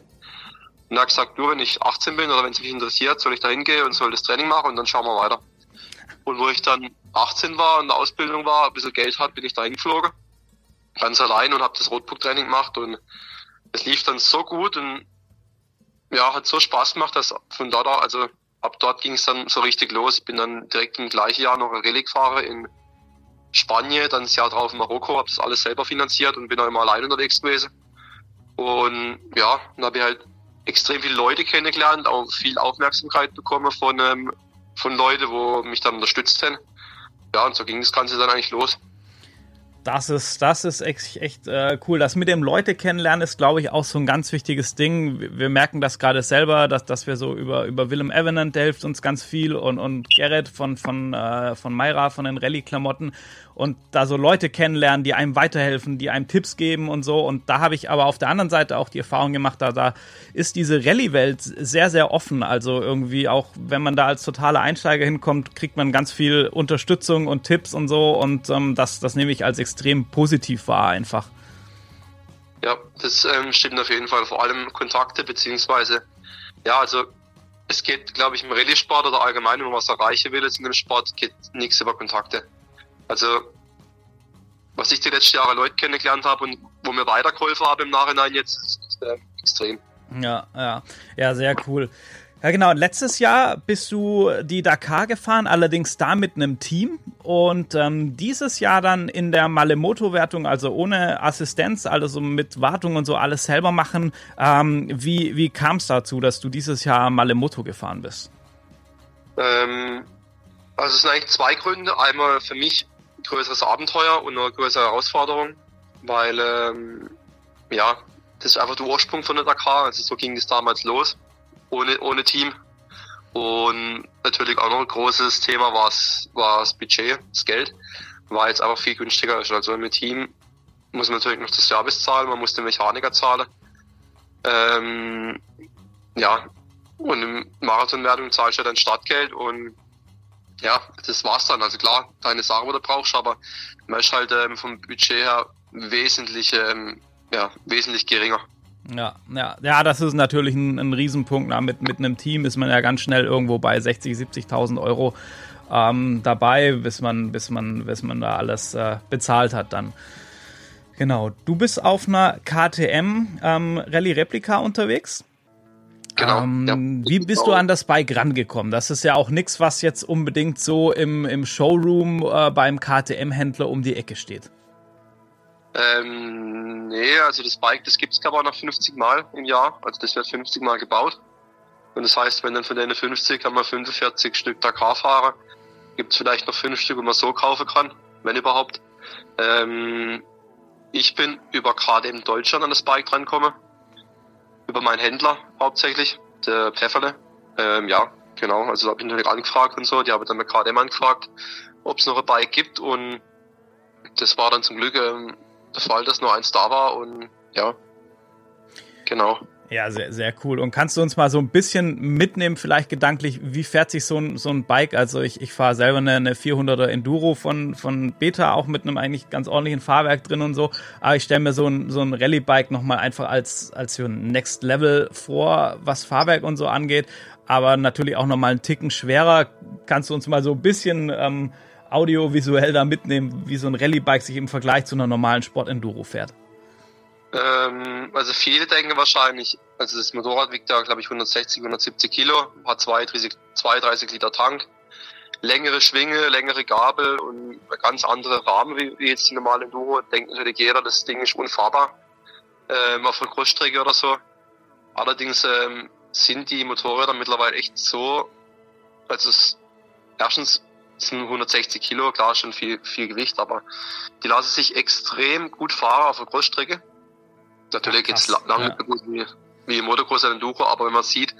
Und er hat gesagt, du, wenn ich 18 bin oder wenn es mich interessiert, soll ich da hingehen und soll das Training machen und dann schauen wir weiter. Und wo ich dann 18 war und in der Ausbildung war, ein bisschen Geld hat, bin ich da hingeflogen ganz allein und habe das Rotbuchtraining gemacht und es lief dann so gut und ja, hat so Spaß gemacht, dass von dort, also ab dort ging es dann so richtig los. Ich bin dann direkt im gleichen Jahr noch gefahren in Spanien, dann das Jahr drauf in Marokko, habe das alles selber finanziert und bin auch immer allein unterwegs gewesen. Und ja, dann habe ich halt extrem viele Leute kennengelernt, auch viel Aufmerksamkeit bekommen von, ähm, von Leuten, wo mich dann unterstützt haben. Ja, und so ging das Ganze dann eigentlich los. Das ist, das ist echt, echt äh, cool. Das mit dem Leute kennenlernen ist, glaube ich, auch so ein ganz wichtiges Ding. Wir, merken das gerade selber, dass, dass wir so über, über Willem Evanant, der hilft uns ganz viel und, und Gerrit von, von, äh, von Mayra, von den Rallye-Klamotten und da so Leute kennenlernen, die einem weiterhelfen, die einem Tipps geben und so. Und da habe ich aber auf der anderen Seite auch die Erfahrung gemacht, da, da ist diese Rallye-Welt sehr, sehr offen. Also irgendwie auch, wenn man da als totaler Einsteiger hinkommt, kriegt man ganz viel Unterstützung und Tipps und so. Und ähm, das, das nehme ich als extrem positiv wahr einfach. Ja, das ähm, stimmt auf jeden Fall. Vor allem Kontakte, beziehungsweise, ja, also es geht, glaube ich, im Rallye-Sport oder allgemein, wenn man was erreichen will, in dem Sport geht nichts über Kontakte. Also, was ich die letzten Jahre Leute kennengelernt habe und wo mir weitergeholfen habe im Nachhinein jetzt, ist äh, extrem. Ja, ja, ja, sehr cool. Ja, genau. Letztes Jahr bist du die Dakar gefahren, allerdings da mit einem Team. Und ähm, dieses Jahr dann in der Malemoto-Wertung, also ohne Assistenz, also mit Wartung und so alles selber machen. Ähm, wie wie kam es dazu, dass du dieses Jahr Malemoto gefahren bist? Ähm, also es sind eigentlich zwei Gründe. Einmal für mich größeres Abenteuer und eine größere Herausforderung, weil ähm, ja, das ist einfach der Ursprung von der Dakar. Also so ging es damals los, ohne, ohne Team. Und natürlich auch noch ein großes Thema war das Budget, das Geld, weil jetzt einfach viel günstiger. Also mit Team muss man natürlich noch das Service zahlen, man muss den Mechaniker zahlen. Ähm, ja, und im Marathonwertung zahlst du dann Startgeld und ja, das war's dann. Also klar, deine Sache, wo du brauchst, aber man ist halt ähm, vom Budget her wesentlich, ähm, ja, wesentlich geringer. Ja, ja, ja, das ist natürlich ein, ein Riesenpunkt. Na, mit, mit einem Team ist man ja ganz schnell irgendwo bei 60, 70.000 Euro ähm, dabei, bis man, bis man, bis man da alles äh, bezahlt hat dann. Genau. Du bist auf einer KTM ähm, Rallye Replika unterwegs. Genau. Ähm, ja. Wie bist du an das Bike rangekommen? Das ist ja auch nichts, was jetzt unbedingt so im, im Showroom äh, beim KTM-Händler um die Ecke steht. Ähm, nee, also das Bike, das gibt's glaube ich noch 50 Mal im Jahr. Also das wird 50 Mal gebaut. Und das heißt, wenn dann von denen 50 haben wir 45 Stück Dakar-Fahrer, gibt's vielleicht noch fünf Stück, wo man so kaufen kann, wenn überhaupt. Ähm, ich bin über KTM Deutschland an das Bike drangekommen über meinen Händler hauptsächlich, der Pfefferle. Ähm, ja, Genau, also da habe ich natürlich angefragt und so. Die haben dann mir gerade immer angefragt, ob es noch ein Bike gibt und das war dann zum Glück ähm, der Fall, dass nur eins da war und ja, genau. Ja, sehr, sehr cool. Und kannst du uns mal so ein bisschen mitnehmen, vielleicht gedanklich, wie fährt sich so ein, so ein Bike? Also ich, ich fahre selber eine, eine 400er Enduro von, von Beta, auch mit einem eigentlich ganz ordentlichen Fahrwerk drin und so. Aber ich stelle mir so ein, so ein Rallye-Bike nochmal einfach als, als für ein Next Level vor, was Fahrwerk und so angeht. Aber natürlich auch nochmal einen Ticken schwerer. Kannst du uns mal so ein bisschen ähm, audiovisuell da mitnehmen, wie so ein Rallye-Bike sich im Vergleich zu einer normalen Sport-Enduro fährt? Ähm, also viele denken wahrscheinlich, also das Motorrad wiegt da glaube ich 160, 170 Kilo, hat 32, 32 Liter Tank, längere Schwinge, längere Gabel und ganz andere Rahmen wie, jetzt die normale Enduro. Denkt natürlich jeder, das Ding ist unfahrbar ähm, auf einer Großstrecke oder so. Allerdings ähm, sind die Motorräder mittlerweile echt so, also es, erstens sind 160 Kilo, klar schon viel, viel Gewicht, aber die lassen sich extrem gut fahren auf einer Großstrecke Natürlich geht's lang ja. nicht so gut wie, wie im Motocross Enduro, aber wenn man sieht,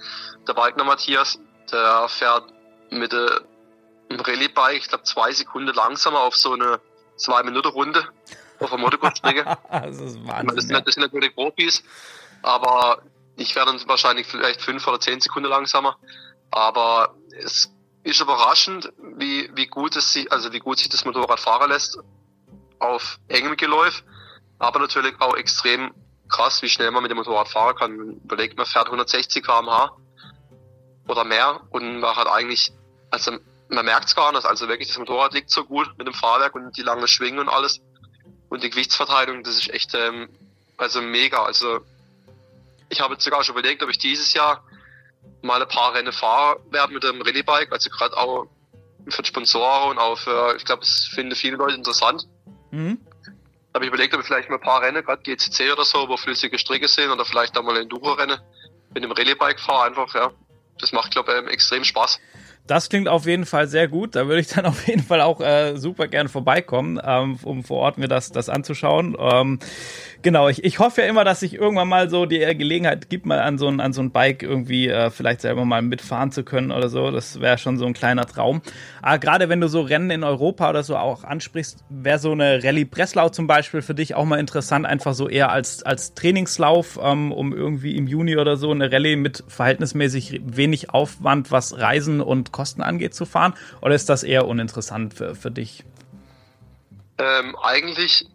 der Wagner Matthias, der fährt mit dem Rallye-Bike, ich glaube, zwei Sekunden langsamer auf so eine Zwei-Minuten-Runde auf der Motocross-Strecke. das ist Wahnsinn. Das sind, das sind natürlich Profis, aber ich werde dann wahrscheinlich vielleicht fünf oder zehn Sekunden langsamer. Aber es ist überraschend, wie, wie gut es sich, also wie gut sich das Motorrad fahren lässt auf engem Geläuf, aber natürlich auch extrem krass, wie schnell man mit dem Motorrad fahren kann. Überlegt, man fährt 160 km/h oder mehr und man hat eigentlich, also man merkt es gar nicht, also wirklich das Motorrad liegt so gut mit dem Fahrwerk und die lange Schwingen und alles und die Gewichtsverteilung, das ist echt ähm, also mega. Also ich habe jetzt sogar schon überlegt, ob ich dieses Jahr mal ein paar Rennen fahre werde mit dem Rallye-Bike, also gerade auch für Sponsoren und auch für, ich glaube, das finden viele Leute interessant. Mhm habe ich überlegt, ob ich vielleicht mal ein paar Rennen, gerade GCC oder so, wo flüssige Strecke sind oder vielleicht auch mal ein Enduro-Rennen mit dem Rallye-Bike fahre einfach, ja. Das macht, glaube ich, extrem Spaß. Das klingt auf jeden Fall sehr gut. Da würde ich dann auf jeden Fall auch äh, super gern vorbeikommen, ähm, um vor Ort mir das, das anzuschauen. Ähm, genau, ich, ich hoffe ja immer, dass sich irgendwann mal so die Gelegenheit gibt, mal an so ein, an so ein Bike irgendwie äh, vielleicht selber mal mitfahren zu können oder so. Das wäre schon so ein kleiner Traum. Aber gerade wenn du so Rennen in Europa oder so auch ansprichst, wäre so eine Rallye Breslau zum Beispiel für dich auch mal interessant, einfach so eher als, als Trainingslauf, ähm, um irgendwie im Juni oder so eine Rallye mit verhältnismäßig wenig Aufwand, was Reisen und Kosten angeht, zu fahren? Oder ist das eher uninteressant für, für dich? Ähm, eigentlich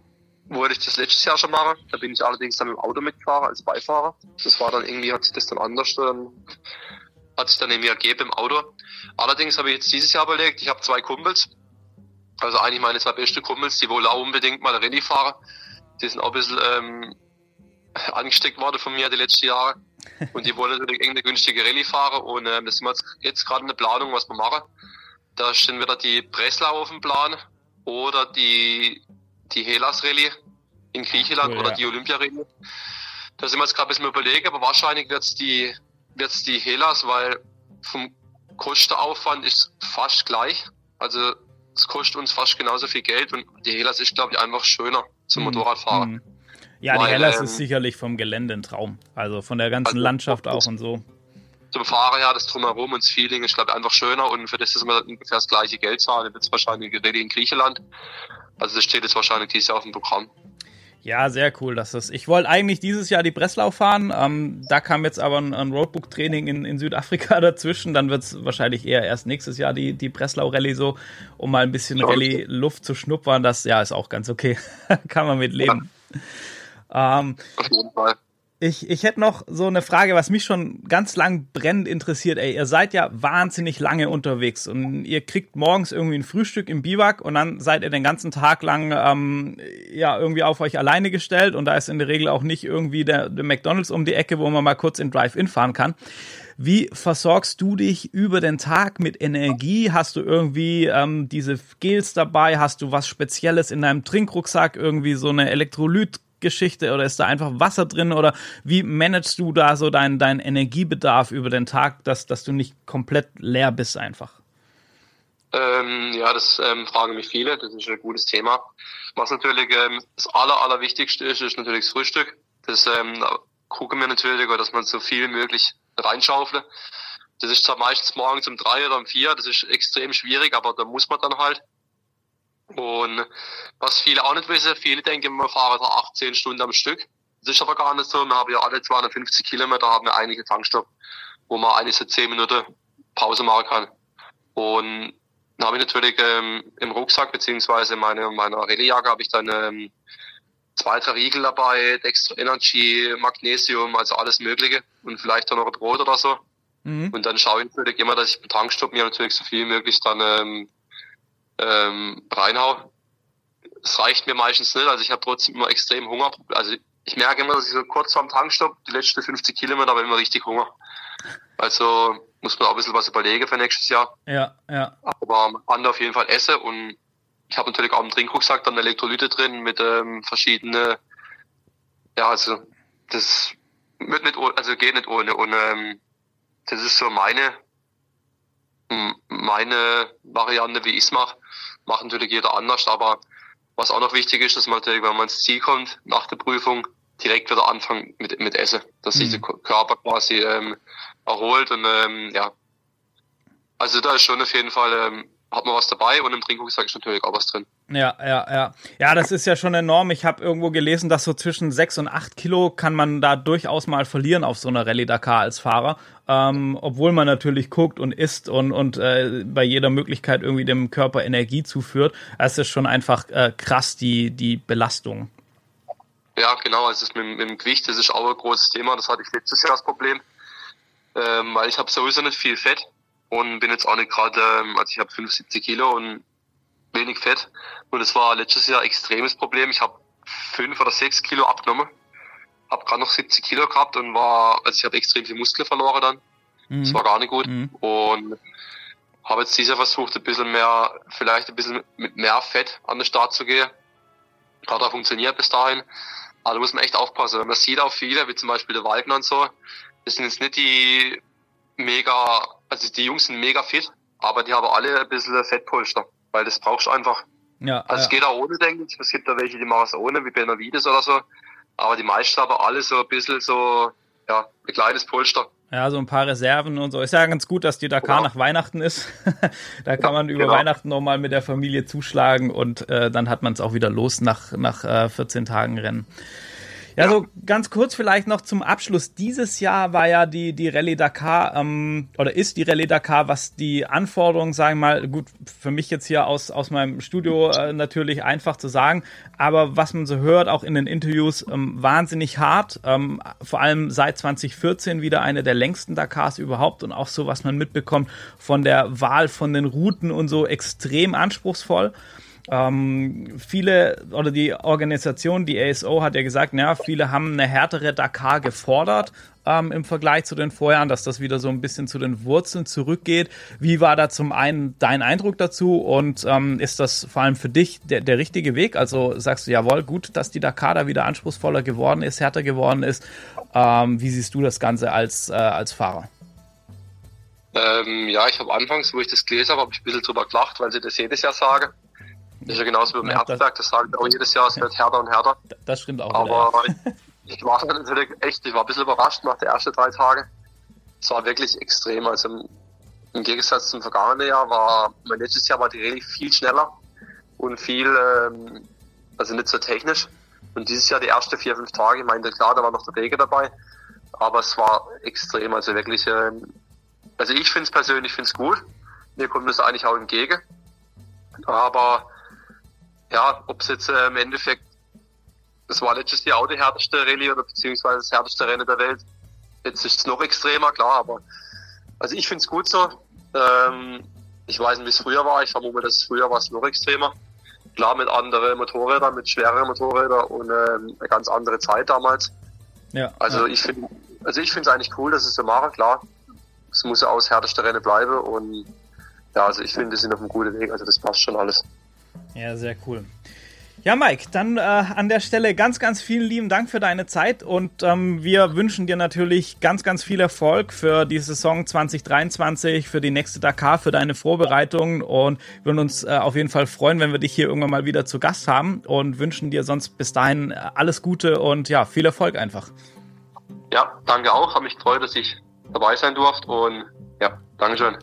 wollte ich das letztes Jahr schon machen. Da bin ich allerdings dann mit dem Auto mitgefahren als Beifahrer. Das war dann irgendwie, hat sich das dann anders, ähm, hat sich dann irgendwie ergeben im Auto. Allerdings habe ich jetzt dieses Jahr überlegt, ich habe zwei Kumpels, also eigentlich meine zwei beste Kumpels, die wollen auch unbedingt mal Rallye fahren. Die sind auch ein bisschen ähm, angesteckt worden von mir die letzten Jahre. Und die wollen natürlich irgendeine günstige Rallye fahren und ähm, das sind wir jetzt gerade in der Planung, was wir machen. Da stehen wieder die Breslau auf dem Plan oder die, die Hellas Rallye in Griechenland cool, oder ja. die Olympia Rallye. Da sind wir jetzt gerade ein bisschen überlegen, aber wahrscheinlich wird's die, wird's die Hellas, weil vom Kostenaufwand ist fast gleich. Also es kostet uns fast genauso viel Geld und die Hellas ist, glaube ich, einfach schöner zum mhm. Motorradfahren. Mhm. Ja, die Hellas ähm, ist sicherlich vom Gelände ein Traum. Also von der ganzen also, Landschaft auch und so. Zum Fahrer her, das Drumherum und das Feeling ist, glaube ich, einfach schöner und für das ist man ungefähr das gleiche Geld zahlen. Jetzt wahrscheinlich Rallye in Griechenland. Also das steht jetzt wahrscheinlich dieses Jahr auf dem Programm. Ja, sehr cool. dass das ich wollte eigentlich dieses Jahr die Breslau fahren. Ähm, da kam jetzt aber ein, ein Roadbook-Training in, in Südafrika dazwischen. Dann wird es wahrscheinlich eher erst nächstes Jahr die, die Breslau-Rallye so, um mal ein bisschen Rallye-Luft zu schnuppern. Das ja ist auch ganz okay. Kann man mit leben. Ja. Ähm, Auf jeden Fall. Ich, ich hätte noch so eine Frage, was mich schon ganz lang brennend interessiert. Ey, ihr seid ja wahnsinnig lange unterwegs und ihr kriegt morgens irgendwie ein Frühstück im Biwak und dann seid ihr den ganzen Tag lang ähm, ja irgendwie auf euch alleine gestellt und da ist in der Regel auch nicht irgendwie der, der McDonalds um die Ecke, wo man mal kurz in Drive-In fahren kann. Wie versorgst du dich über den Tag mit Energie? Hast du irgendwie ähm, diese Gels dabei? Hast du was Spezielles in deinem Trinkrucksack? Irgendwie so eine Elektrolyt Geschichte oder ist da einfach Wasser drin oder wie managst du da so deinen dein Energiebedarf über den Tag, dass, dass du nicht komplett leer bist einfach? Ähm, ja, das ähm, fragen mich viele, das ist ein gutes Thema. Was natürlich ähm, das Aller, Allerwichtigste ist, ist natürlich das Frühstück. Das ähm, gucken wir natürlich, dass man so viel möglich reinschaufelt. Das ist zwar meistens morgens um drei oder um vier, das ist extrem schwierig, aber da muss man dann halt. Und was viele auch nicht wissen, viele denken, wir fahren da 18 Stunden am Stück. Das ist aber gar nicht so. Wir haben ja alle 250 Kilometer haben wir einige Tankstopp, wo man eigentlich so 10 Minuten Pause machen kann. Und dann habe ich natürlich ähm, im Rucksack beziehungsweise meine meiner Rallye-Jacke habe ich dann ähm, zwei, drei Riegel dabei, Dextro Energy, Magnesium, also alles Mögliche und vielleicht auch noch ein Brot oder so. Mhm. Und dann schaue ich natürlich immer, dass ich im Tankstopp mir natürlich so viel möglich dann ähm, ähm, reinhau. Es reicht mir meistens nicht, also ich habe trotzdem immer extrem Hunger. Also ich merke immer, dass ich so kurz vorm Tankstopp, die letzten 50 Kilometer, habe immer richtig Hunger. Also muss man auch ein bisschen was überlegen für nächstes Jahr. Ja, ja. Aber kann auf jeden Fall essen und ich habe natürlich auch im Trinkrucksack dann Elektrolyte drin mit ähm, verschiedene, ja, also das wird nicht, also geht nicht ohne. Und ähm, das ist so meine meine Variante, wie ich es mache. Macht natürlich jeder anders, aber was auch noch wichtig ist, dass man natürlich, wenn man ins Ziel kommt, nach der Prüfung, direkt wieder anfangen mit, mit Essen, dass sich der mhm. Körper quasi ähm, erholt und ähm, ja. Also da ist schon auf jeden Fall ähm, hat man was dabei und im Trinkrucksack ist natürlich auch was drin. Ja, ja, ja. Ja, das ist ja schon enorm. Ich habe irgendwo gelesen, dass so zwischen sechs und acht Kilo kann man da durchaus mal verlieren auf so einer Rallye Dakar als Fahrer. Ähm, obwohl man natürlich guckt und isst und, und äh, bei jeder Möglichkeit irgendwie dem Körper Energie zuführt. Es ist schon einfach äh, krass, die, die Belastung. Ja, genau. Also mit, mit, dem Gewicht, das ist auch ein großes Thema. Das hatte ich letztes Jahr das Problem. Ähm, weil ich habe sowieso nicht viel Fett und bin jetzt auch nicht gerade, ähm, also ich habe 75 Kilo und wenig Fett. Und es war letztes Jahr ein extremes Problem. Ich habe fünf oder sechs Kilo abgenommen, habe gerade noch 70 Kilo gehabt und war, also ich habe extrem viel Muskel verloren dann. Mhm. Das war gar nicht gut. Mhm. Und habe jetzt dieser versucht, ein bisschen mehr, vielleicht ein bisschen mit mehr Fett an den Start zu gehen. Hat auch funktioniert bis dahin. Aber da muss man echt aufpassen. Man sieht auch viele, wie zum Beispiel der Wagner und so, das sind jetzt nicht die mega, also die Jungs sind mega fit, aber die haben alle ein bisschen Fettpolster, weil das brauchst du einfach. Ja, also ja. es geht auch ohne, denke ich. Es gibt da welche, die machen es ohne, wie Benavides oder so. Aber die meisten haben alle so ein bisschen so, ja, ein kleines Polster. Ja, so ein paar Reserven und so. Ist ja ganz gut, dass die Dakar genau. nach Weihnachten ist. da kann man über genau. Weihnachten nochmal mit der Familie zuschlagen und äh, dann hat man es auch wieder los nach, nach äh, 14 Tagen Rennen. Ja, ja, so ganz kurz vielleicht noch zum Abschluss. Dieses Jahr war ja die, die Rallye Dakar, ähm, oder ist die Rallye Dakar, was die Anforderungen, sagen wir mal, gut, für mich jetzt hier aus, aus meinem Studio äh, natürlich einfach zu sagen, aber was man so hört, auch in den Interviews, ähm, wahnsinnig hart. Ähm, vor allem seit 2014 wieder eine der längsten Dakars überhaupt und auch so, was man mitbekommt von der Wahl von den Routen und so extrem anspruchsvoll. Ähm, viele oder die Organisation, die ASO, hat ja gesagt, naja, viele haben eine härtere Dakar gefordert ähm, im Vergleich zu den Vorjahren, dass das wieder so ein bisschen zu den Wurzeln zurückgeht. Wie war da zum einen dein Eindruck dazu und ähm, ist das vor allem für dich der, der richtige Weg? Also sagst du, jawohl, gut, dass die Dakar da wieder anspruchsvoller geworden ist, härter geworden ist. Ähm, wie siehst du das Ganze als, äh, als Fahrer? Ähm, ja, ich habe anfangs, wo ich das gelesen habe, habe ich ein bisschen drüber gelacht, weil sie das jedes Jahr sagen. Das ist ja genauso wie beim ja, Erzberg, das sagen auch jedes Jahr, es wird härter und härter. Das stimmt auch. Aber wieder, ich war natürlich echt, ich war ein bisschen überrascht nach den ersten drei Tagen. Es war wirklich extrem. Also im Gegensatz zum vergangenen Jahr war, mein letztes Jahr war die Rallye viel schneller und viel, ähm, also nicht so technisch. Und dieses Jahr die ersten vier, fünf Tage, ich meine, klar, da war noch der Regen dabei, aber es war extrem, also wirklich, ähm, also ich finde es persönlich, finde es gut. Mir kommt das eigentlich auch entgegen. Aber ja, ob es jetzt äh, im Endeffekt, das war letztes Jahr auch die härteste Rallye oder beziehungsweise das härteste Rennen der Welt. Jetzt ist es noch extremer, klar, aber also ich finde es gut so. Ähm, ich weiß nicht, wie es früher war. Ich vermute, dass früher war es noch extremer. Klar, mit anderen Motorrädern, mit schwereren Motorrädern und ähm, eine ganz andere Zeit damals. Ja. Also ja. ich finde, also ich finde es eigentlich cool, dass es so machen. Klar, es muss ja aus härteste Rennen bleiben und ja, also ich finde, wir sind auf einem guten Weg. Also das passt schon alles. Ja, sehr cool. Ja, Mike, dann äh, an der Stelle ganz, ganz vielen lieben Dank für deine Zeit und ähm, wir wünschen dir natürlich ganz, ganz viel Erfolg für die Saison 2023, für die nächste Dakar, für deine Vorbereitungen und würden uns äh, auf jeden Fall freuen, wenn wir dich hier irgendwann mal wieder zu Gast haben und wünschen dir sonst bis dahin äh, alles Gute und ja, viel Erfolg einfach. Ja, danke auch. Habe mich gefreut, dass ich dabei sein durfte und Ja, Dankeschön.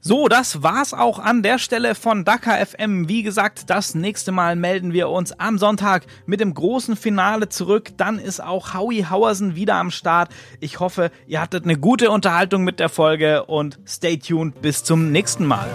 So, das war's auch an der Stelle von Dakar FM. Wie gesagt, das nächste Mal melden wir uns am Sonntag mit dem großen Finale zurück. Dann ist auch Howie Hauersen wieder am Start. Ich hoffe, ihr hattet eine gute Unterhaltung mit der Folge und stay tuned bis zum nächsten Mal.